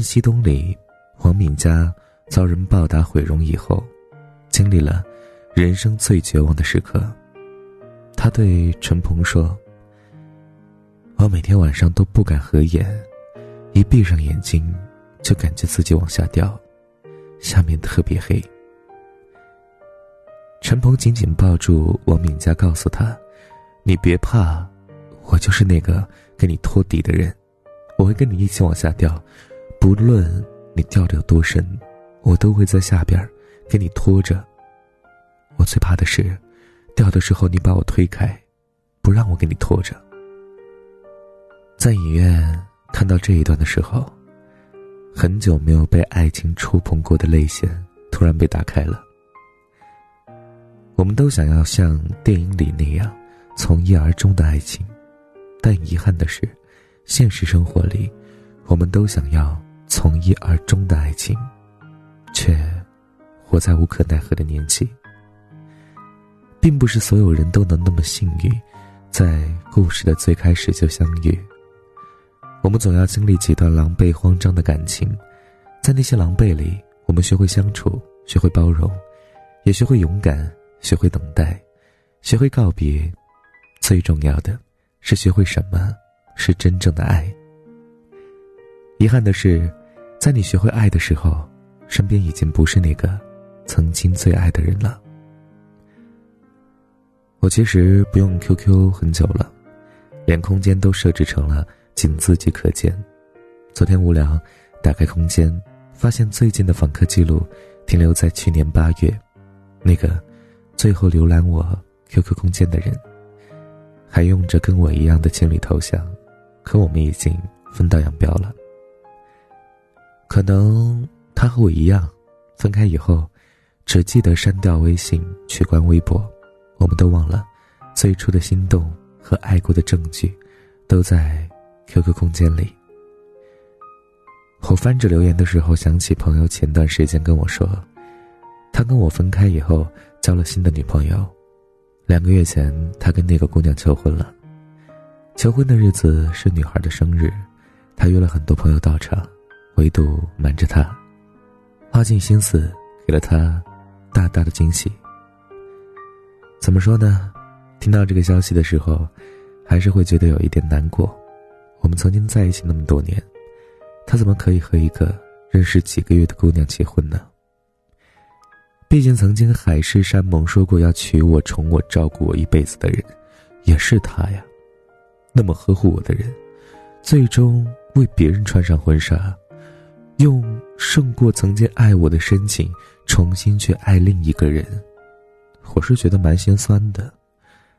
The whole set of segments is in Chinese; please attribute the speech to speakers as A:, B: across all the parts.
A: 《西东》里，黄敏佳遭人暴打毁容以后，经历了人生最绝望的时刻。他对陈鹏说：“我每天晚上都不敢合眼，一闭上眼睛，就感觉自己往下掉，下面特别黑。”陈鹏紧紧抱住王敏佳，告诉他：“你别怕，我就是那个给你托底的人，我会跟你一起往下掉。”不论你掉的有多深，我都会在下边给你拖着。我最怕的是，掉的时候你把我推开，不让我给你拖着。在影院看到这一段的时候，很久没有被爱情触碰过的泪腺突然被打开了。我们都想要像电影里那样从一而终的爱情，但遗憾的是，现实生活里，我们都想要。从一而终的爱情，却活在无可奈何的年纪。并不是所有人都能那么幸运，在故事的最开始就相遇。我们总要经历几段狼狈、慌张的感情，在那些狼狈里，我们学会相处，学会包容，也学会勇敢，学会等待，学会告别。最重要的是学会什么是真正的爱。遗憾的是。在你学会爱的时候，身边已经不是那个曾经最爱的人了。我其实不用 QQ 很久了，连空间都设置成了仅自己可见。昨天无聊，打开空间，发现最近的访客记录停留在去年八月，那个最后浏览我 QQ 空间的人，还用着跟我一样的情侣头像，可我们已经分道扬镳了。可能他和我一样，分开以后，只记得删掉微信、取关微博，我们都忘了最初的心动和爱过的证据，都在 QQ 空间里。我翻着留言的时候，想起朋友前段时间跟我说，他跟我分开以后交了新的女朋友，两个月前他跟那个姑娘求婚了，求婚的日子是女孩的生日，他约了很多朋友到场。唯独瞒着他，花尽心思给了他大大的惊喜。怎么说呢？听到这个消息的时候，还是会觉得有一点难过。我们曾经在一起那么多年，他怎么可以和一个认识几个月的姑娘结婚呢？毕竟曾经海誓山盟说过要娶我、宠我、照顾我一辈子的人，也是他呀。那么呵护我的人，最终为别人穿上婚纱。用胜过曾经爱我的深情，重新去爱另一个人，我是觉得蛮心酸的，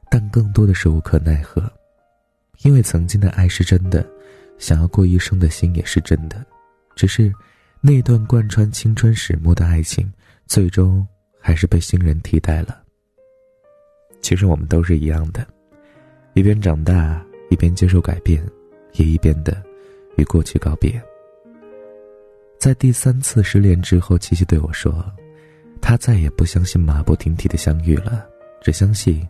A: 但更多的是无可奈何，因为曾经的爱是真的，想要过一生的心也是真的，只是那段贯穿青春始末的爱情，最终还是被新人替代了。其实我们都是一样的，一边长大，一边接受改变，也一边的与过去告别。在第三次失恋之后，七七对我说：“他再也不相信马不停蹄的相遇了，只相信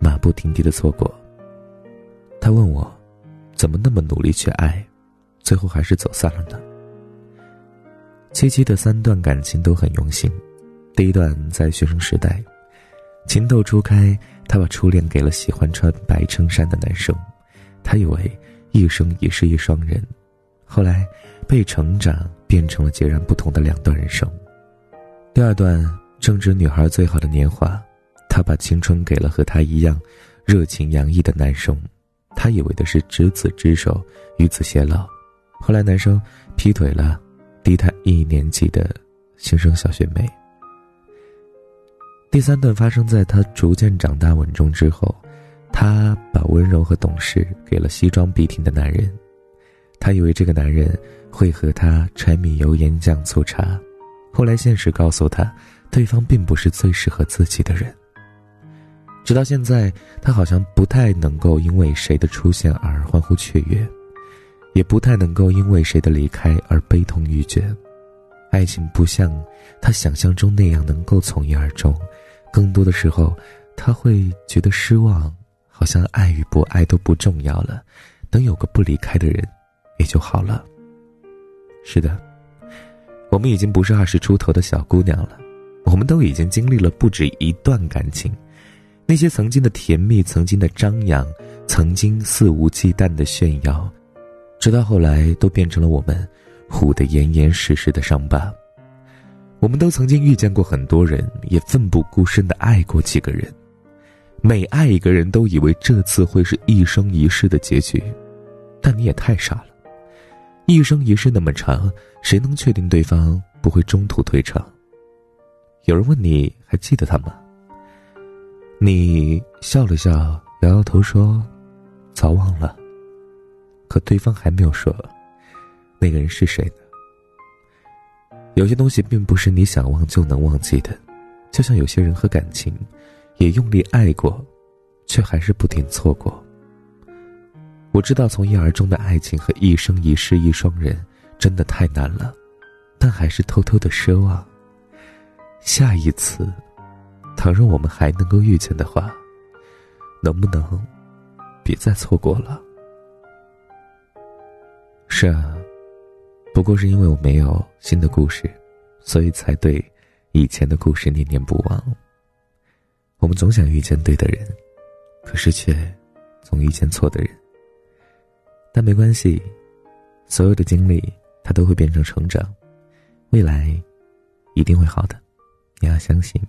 A: 马不停蹄的错过。”他问我：“怎么那么努力去爱，最后还是走散了呢？”七七的三段感情都很用心。第一段在学生时代，情窦初开，他把初恋给了喜欢穿白衬衫的男生，他以为一生一世一双人，后来被成长。变成了截然不同的两段人生。第二段正值女孩最好的年华，她把青春给了和她一样热情洋溢的男生，她以为的是执子之手，与子偕老。后来男生劈腿了，低她一年级的新生小学妹。第三段发生在她逐渐长大稳重之后，她把温柔和懂事给了西装笔挺的男人，她以为这个男人。会和他柴米油盐酱醋茶，后来现实告诉他，对方并不是最适合自己的人。直到现在，他好像不太能够因为谁的出现而欢呼雀跃，也不太能够因为谁的离开而悲痛欲绝。爱情不像他想象中那样能够从一而终，更多的时候，他会觉得失望，好像爱与不爱都不重要了，能有个不离开的人，也就好了。是的，我们已经不是二十出头的小姑娘了，我们都已经经历了不止一段感情，那些曾经的甜蜜，曾经的张扬，曾经肆无忌惮的炫耀，直到后来都变成了我们糊得严严实实的伤疤。我们都曾经遇见过很多人，也奋不顾身的爱过几个人，每爱一个人都以为这次会是一生一世的结局，但你也太傻了。一生一世那么长，谁能确定对方不会中途退场？有人问你还记得他吗？你笑了笑，摇摇头说：“早忘了。”可对方还没有说，那个人是谁呢？有些东西并不是你想忘就能忘记的，就像有些人和感情，也用力爱过，却还是不停错过。我知道从一而终的爱情和一生一世一双人真的太难了，但还是偷偷的奢望。下一次，倘若我们还能够遇见的话，能不能别再错过了？是啊，不过是因为我没有新的故事，所以才对以前的故事念念不忘。我们总想遇见对的人，可是却总遇见错的人。但没关系，所有的经历它都会变成成长，未来一定会好的，你要相信。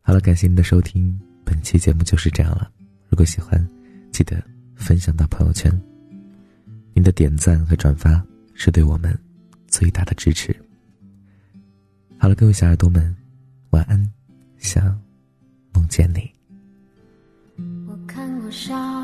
A: 好了，感谢您的收听，本期节目就是这样了。如果喜欢，记得分享到朋友圈，您的点赞和转发是对我们最大的支持。好了，各位小耳朵们，晚安，想梦见你。
B: 我看过沙。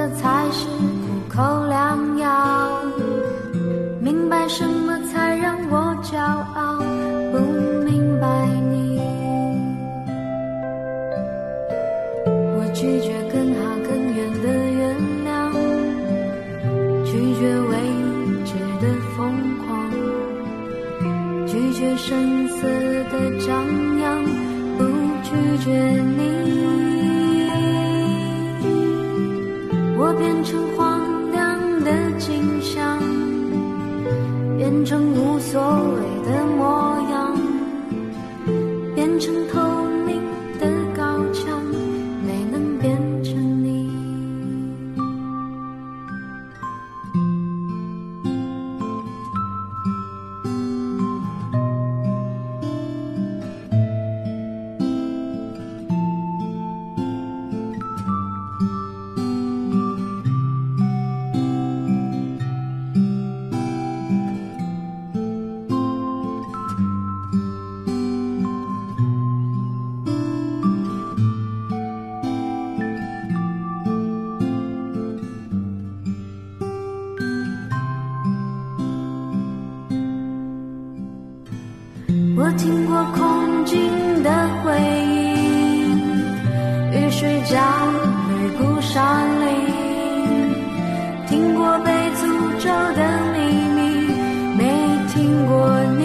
B: 拒绝声色的张扬，不拒绝你。我变成荒凉的景象，变成无所谓的模样。变成透听过空境的回音，雨水浇绿孤山林，听过被诅咒的秘密，没听过你。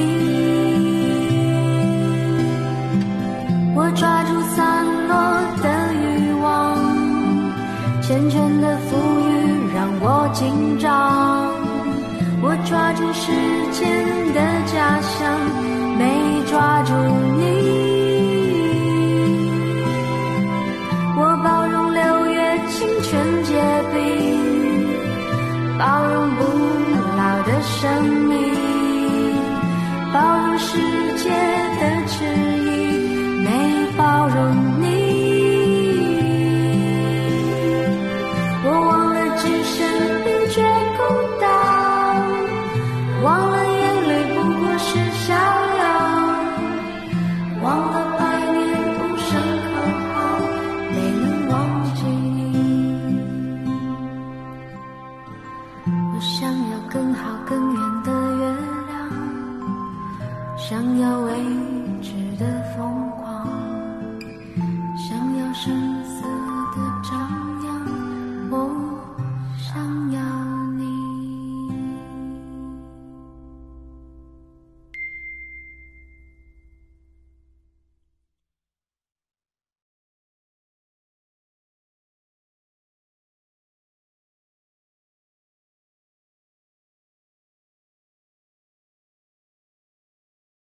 B: 我抓住散落的欲望，缱绻的浮语让我紧张。我抓住时间的假象。没抓住你，我包容六月清泉结冰，包容不老的生命，包容世界的迟疑。没。包容你。